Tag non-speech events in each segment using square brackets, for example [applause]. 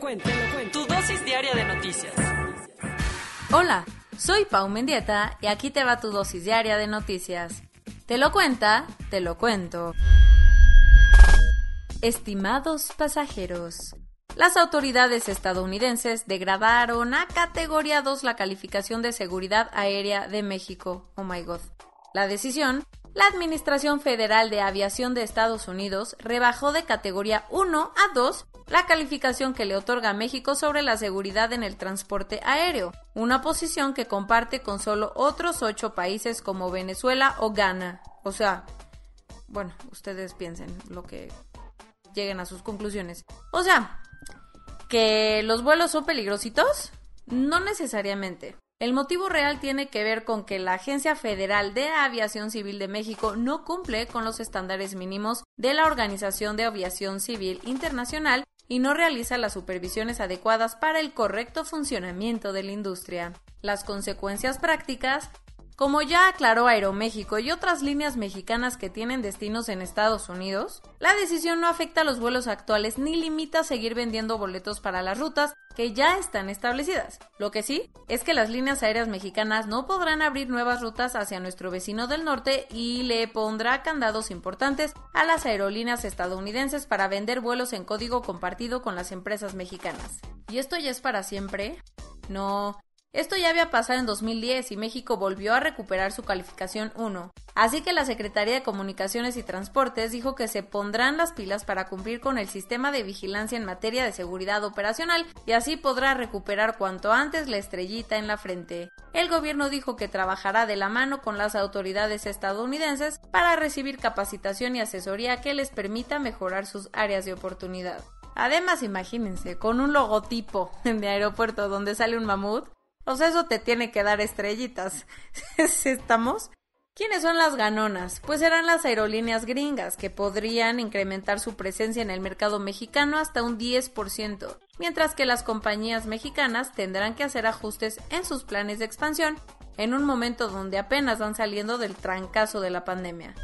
Te lo cuento, te lo cuento. Tu dosis diaria de noticias. Hola, soy Pau Mendieta y aquí te va tu dosis diaria de noticias. Te lo cuenta, te lo cuento. Estimados pasajeros, las autoridades estadounidenses degradaron a categoría 2 la calificación de seguridad aérea de México. Oh my god. La decisión, la Administración Federal de Aviación de Estados Unidos rebajó de categoría 1 a 2 la calificación que le otorga a México sobre la seguridad en el transporte aéreo, una posición que comparte con solo otros ocho países como Venezuela o Ghana. O sea, bueno, ustedes piensen lo que lleguen a sus conclusiones. O sea, que los vuelos son peligrositos, no necesariamente. El motivo real tiene que ver con que la Agencia Federal de Aviación Civil de México no cumple con los estándares mínimos de la Organización de Aviación Civil Internacional y no realiza las supervisiones adecuadas para el correcto funcionamiento de la industria. Las consecuencias prácticas como ya aclaró Aeroméxico y otras líneas mexicanas que tienen destinos en Estados Unidos, la decisión no afecta a los vuelos actuales ni limita seguir vendiendo boletos para las rutas que ya están establecidas. Lo que sí es que las líneas aéreas mexicanas no podrán abrir nuevas rutas hacia nuestro vecino del norte y le pondrá candados importantes a las aerolíneas estadounidenses para vender vuelos en código compartido con las empresas mexicanas. ¿Y esto ya es para siempre? No, esto ya había pasado en 2010 y México volvió a recuperar su calificación 1. Así que la Secretaría de Comunicaciones y Transportes dijo que se pondrán las pilas para cumplir con el sistema de vigilancia en materia de seguridad operacional y así podrá recuperar cuanto antes la estrellita en la frente. El gobierno dijo que trabajará de la mano con las autoridades estadounidenses para recibir capacitación y asesoría que les permita mejorar sus áreas de oportunidad. Además, imagínense, con un logotipo [laughs] de aeropuerto donde sale un mamut, o eso te tiene que dar estrellitas. [laughs] ¿Estamos? ¿Quiénes son las ganonas? Pues serán las aerolíneas gringas, que podrían incrementar su presencia en el mercado mexicano hasta un 10%, mientras que las compañías mexicanas tendrán que hacer ajustes en sus planes de expansión en un momento donde apenas van saliendo del trancazo de la pandemia.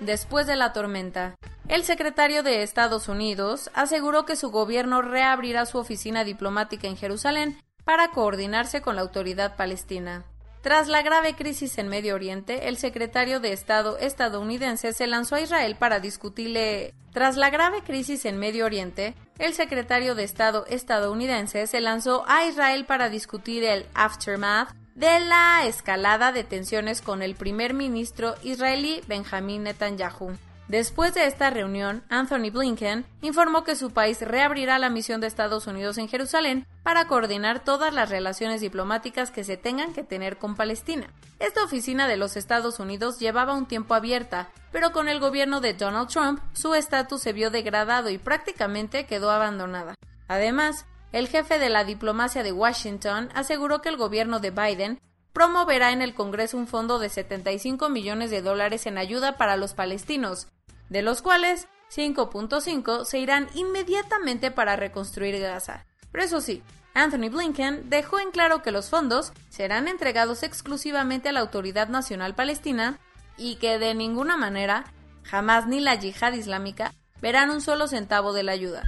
Después de la tormenta, el secretario de Estados Unidos aseguró que su gobierno reabrirá su oficina diplomática en Jerusalén para coordinarse con la autoridad palestina. Tras la grave crisis en Medio Oriente, el secretario de Estado estadounidense se lanzó a Israel para discutirle. Tras la grave crisis en Medio Oriente, el secretario de Estado estadounidense se lanzó a Israel para discutir el aftermath de la escalada de tensiones con el primer ministro israelí Benjamin Netanyahu. Después de esta reunión, Anthony Blinken informó que su país reabrirá la misión de Estados Unidos en Jerusalén para coordinar todas las relaciones diplomáticas que se tengan que tener con Palestina. Esta oficina de los Estados Unidos llevaba un tiempo abierta, pero con el gobierno de Donald Trump su estatus se vio degradado y prácticamente quedó abandonada. Además, el jefe de la diplomacia de Washington aseguró que el gobierno de Biden promoverá en el Congreso un fondo de 75 millones de dólares en ayuda para los palestinos, de los cuales 5.5 se irán inmediatamente para reconstruir Gaza. Pero eso sí, Anthony Blinken dejó en claro que los fondos serán entregados exclusivamente a la Autoridad Nacional Palestina y que de ninguna manera, jamás ni la yihad islámica, verán un solo centavo de la ayuda.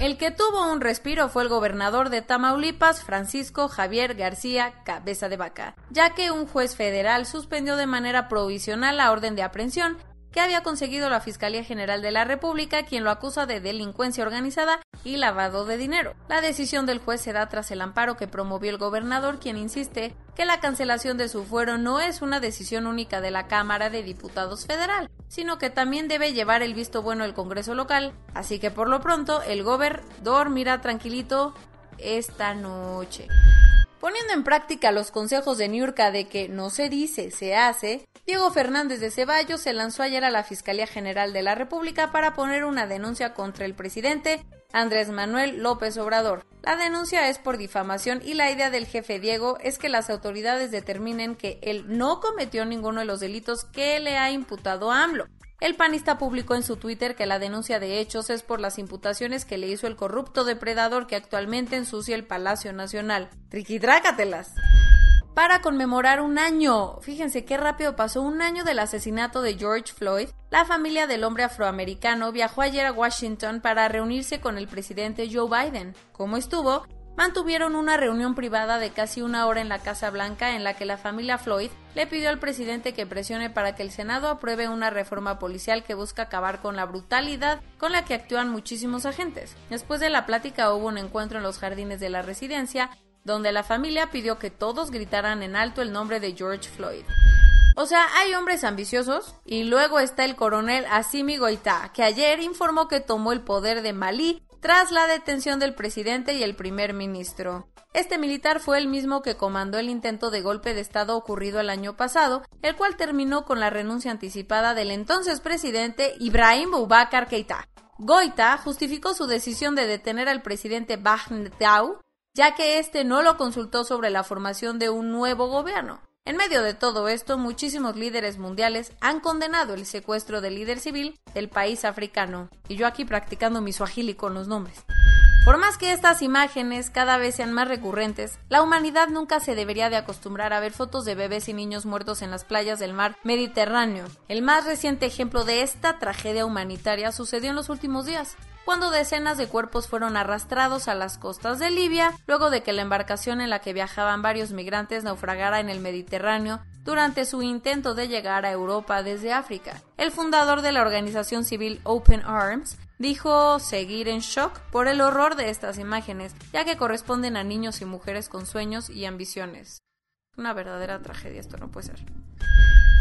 El que tuvo un respiro fue el gobernador de Tamaulipas, Francisco Javier García Cabeza de Vaca, ya que un juez federal suspendió de manera provisional la orden de aprehensión que había conseguido la Fiscalía General de la República, quien lo acusa de delincuencia organizada y lavado de dinero. La decisión del juez se da tras el amparo que promovió el gobernador, quien insiste que la cancelación de su fuero no es una decisión única de la Cámara de Diputados Federal, sino que también debe llevar el visto bueno el Congreso local, así que por lo pronto el gober dormirá tranquilito esta noche. Poniendo en práctica los consejos de Niurka de que no se dice, se hace, Diego Fernández de Ceballos se lanzó ayer a la Fiscalía General de la República para poner una denuncia contra el presidente Andrés Manuel López Obrador. La denuncia es por difamación y la idea del jefe Diego es que las autoridades determinen que él no cometió ninguno de los delitos que le ha imputado a AMLO. El panista publicó en su Twitter que la denuncia de hechos es por las imputaciones que le hizo el corrupto depredador que actualmente ensucia el Palacio Nacional. Triquitrácatelas. Para conmemorar un año, fíjense qué rápido pasó un año del asesinato de George Floyd, la familia del hombre afroamericano viajó ayer a Washington para reunirse con el presidente Joe Biden. ¿Cómo estuvo? mantuvieron una reunión privada de casi una hora en la Casa Blanca en la que la familia Floyd le pidió al presidente que presione para que el Senado apruebe una reforma policial que busca acabar con la brutalidad con la que actúan muchísimos agentes. Después de la plática hubo un encuentro en los jardines de la residencia donde la familia pidió que todos gritaran en alto el nombre de George Floyd. O sea, hay hombres ambiciosos y luego está el coronel Assimi Goita, que ayer informó que tomó el poder de Malí tras la detención del presidente y el primer ministro. Este militar fue el mismo que comandó el intento de golpe de Estado ocurrido el año pasado, el cual terminó con la renuncia anticipada del entonces presidente Ibrahim Boubacar Keita. Goita justificó su decisión de detener al presidente Baghdad, ya que éste no lo consultó sobre la formación de un nuevo gobierno. En medio de todo esto, muchísimos líderes mundiales han condenado el secuestro del líder civil del país africano. Y yo aquí practicando mi suajili con los nombres. Por más que estas imágenes cada vez sean más recurrentes, la humanidad nunca se debería de acostumbrar a ver fotos de bebés y niños muertos en las playas del mar Mediterráneo. El más reciente ejemplo de esta tragedia humanitaria sucedió en los últimos días cuando decenas de cuerpos fueron arrastrados a las costas de Libia luego de que la embarcación en la que viajaban varios migrantes naufragara en el Mediterráneo durante su intento de llegar a Europa desde África. El fundador de la organización civil Open Arms dijo seguir en shock por el horror de estas imágenes, ya que corresponden a niños y mujeres con sueños y ambiciones. Una verdadera tragedia, esto no puede ser.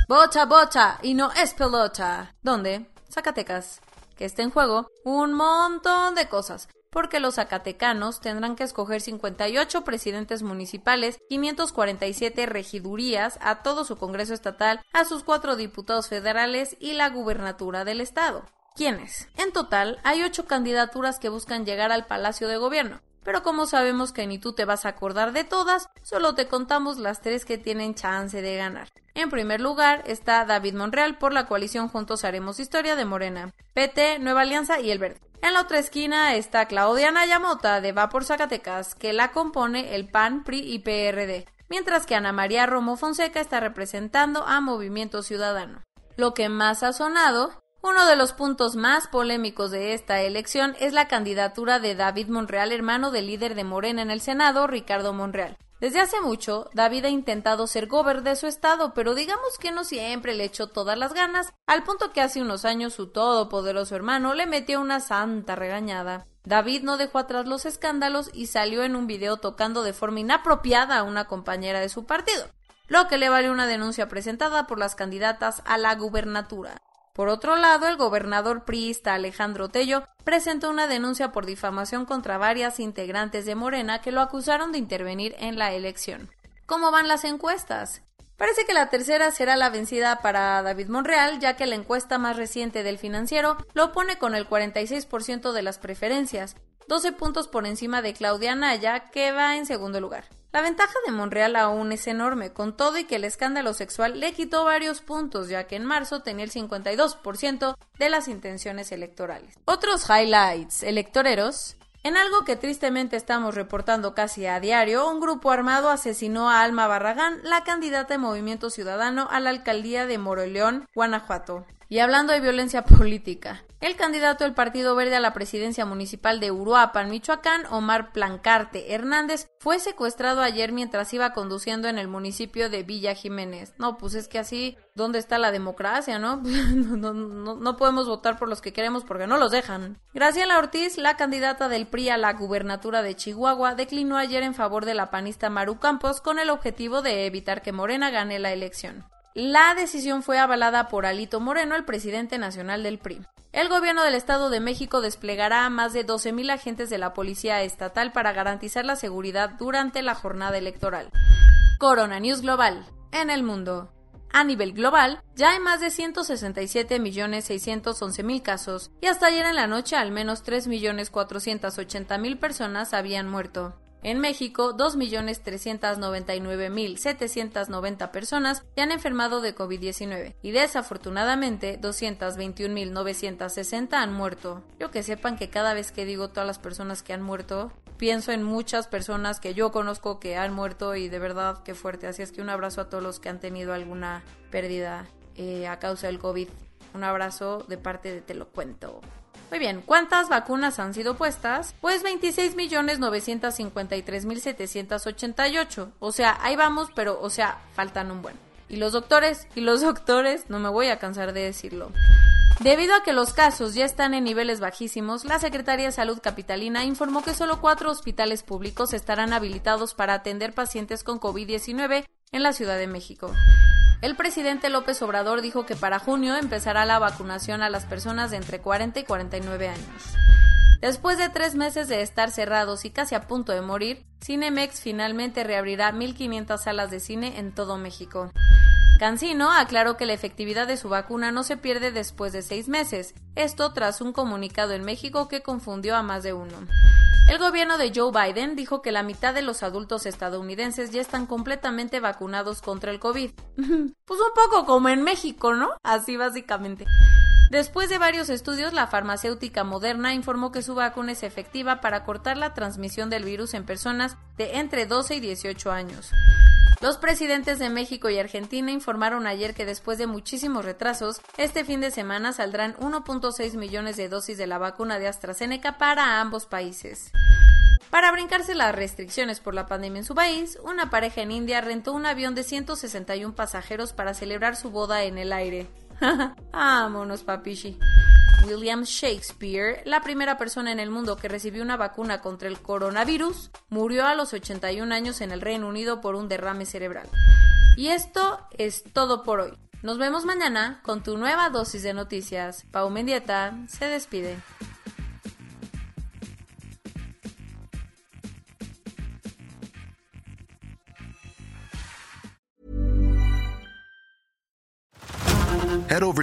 Bota, bota, y no es pelota. ¿Dónde? Zacatecas que está en juego un montón de cosas, porque los zacatecanos tendrán que escoger 58 presidentes municipales, 547 regidurías, a todo su Congreso Estatal, a sus cuatro diputados federales y la gubernatura del Estado. ¿Quiénes? En total, hay ocho candidaturas que buscan llegar al Palacio de Gobierno. Pero como sabemos que ni tú te vas a acordar de todas, solo te contamos las tres que tienen chance de ganar. En primer lugar está David Monreal por la coalición Juntos Haremos Historia de Morena, PT, Nueva Alianza y El Verde. En la otra esquina está Claudia Nayamota de Va por Zacatecas, que la compone el PAN, PRI y PRD, mientras que Ana María Romo Fonseca está representando a Movimiento Ciudadano. Lo que más ha sonado, uno de los puntos más polémicos de esta elección es la candidatura de David Monreal, hermano del líder de Morena en el Senado, Ricardo Monreal. Desde hace mucho, David ha intentado ser gober de su estado, pero digamos que no siempre le echó todas las ganas, al punto que hace unos años su todopoderoso hermano le metió una santa regañada. David no dejó atrás los escándalos y salió en un video tocando de forma inapropiada a una compañera de su partido, lo que le valió una denuncia presentada por las candidatas a la gubernatura. Por otro lado, el gobernador priista Alejandro Tello presentó una denuncia por difamación contra varias integrantes de Morena que lo acusaron de intervenir en la elección. ¿Cómo van las encuestas? Parece que la tercera será la vencida para David Monreal, ya que la encuesta más reciente del financiero lo pone con el 46% de las preferencias, 12 puntos por encima de Claudia Naya, que va en segundo lugar. La ventaja de Monreal aún es enorme, con todo y que el escándalo sexual le quitó varios puntos, ya que en marzo tenía el 52% de las intenciones electorales. Otros highlights electoreros en algo que tristemente estamos reportando casi a diario, un grupo armado asesinó a Alma Barragán, la candidata de Movimiento Ciudadano a la alcaldía de Moroleón, Guanajuato. Y hablando de violencia política, El candidato del Partido Verde a la presidencia municipal de Uruapan, Michoacán, Omar Plancarte Hernández, fue secuestrado ayer mientras iba conduciendo en el municipio de Villa Jiménez. No, pues es que así, ¿dónde está la democracia, no? [laughs] no, podemos votar por los que queremos porque no los dejan. Graciela Ortiz, la candidata del PRI a la gubernatura de Chihuahua, declinó ayer en favor de la panista Maru Campos con el objetivo de evitar que Morena gane la elección. La decisión fue avalada por Alito Moreno, el presidente nacional del PRI. El gobierno del Estado de México desplegará a más de 12.000 agentes de la Policía Estatal para garantizar la seguridad durante la jornada electoral. Corona News Global. En el mundo. A nivel global, ya hay más de 167.611.000 casos y hasta ayer en la noche al menos 3.480.000 personas habían muerto. En México, 2.399.790 personas se han enfermado de COVID-19 y desafortunadamente 221.960 han muerto. Yo que sepan que cada vez que digo todas las personas que han muerto, pienso en muchas personas que yo conozco que han muerto y de verdad qué fuerte. Así es que un abrazo a todos los que han tenido alguna pérdida eh, a causa del COVID. Un abrazo de parte de Te lo cuento. Muy bien, ¿cuántas vacunas han sido puestas? Pues 26.953.788. O sea, ahí vamos, pero, o sea, faltan un buen. Y los doctores, y los [laughs] doctores, no me voy a cansar de decirlo. Debido a que los casos ya están en niveles bajísimos, la Secretaría de Salud Capitalina informó que solo cuatro hospitales públicos estarán habilitados para atender pacientes con COVID-19 en la Ciudad de México. El presidente López Obrador dijo que para junio empezará la vacunación a las personas de entre 40 y 49 años. Después de tres meses de estar cerrados y casi a punto de morir, Cinemex finalmente reabrirá 1.500 salas de cine en todo México. Cancino aclaró que la efectividad de su vacuna no se pierde después de seis meses, esto tras un comunicado en México que confundió a más de uno. El gobierno de Joe Biden dijo que la mitad de los adultos estadounidenses ya están completamente vacunados contra el COVID. [laughs] pues un poco como en México, ¿no? Así básicamente. Después de varios estudios, la farmacéutica Moderna informó que su vacuna es efectiva para cortar la transmisión del virus en personas de entre 12 y 18 años. Los presidentes de México y Argentina informaron ayer que después de muchísimos retrasos, este fin de semana saldrán 1.6 millones de dosis de la vacuna de AstraZeneca para ambos países. Para brincarse las restricciones por la pandemia en su país, una pareja en India rentó un avión de 161 pasajeros para celebrar su boda en el aire. [laughs] Vámonos, papichi. William Shakespeare, la primera persona en el mundo que recibió una vacuna contra el coronavirus, murió a los 81 años en el Reino Unido por un derrame cerebral. Y esto es todo por hoy. Nos vemos mañana con tu nueva dosis de noticias. Pau Mendieta se despide.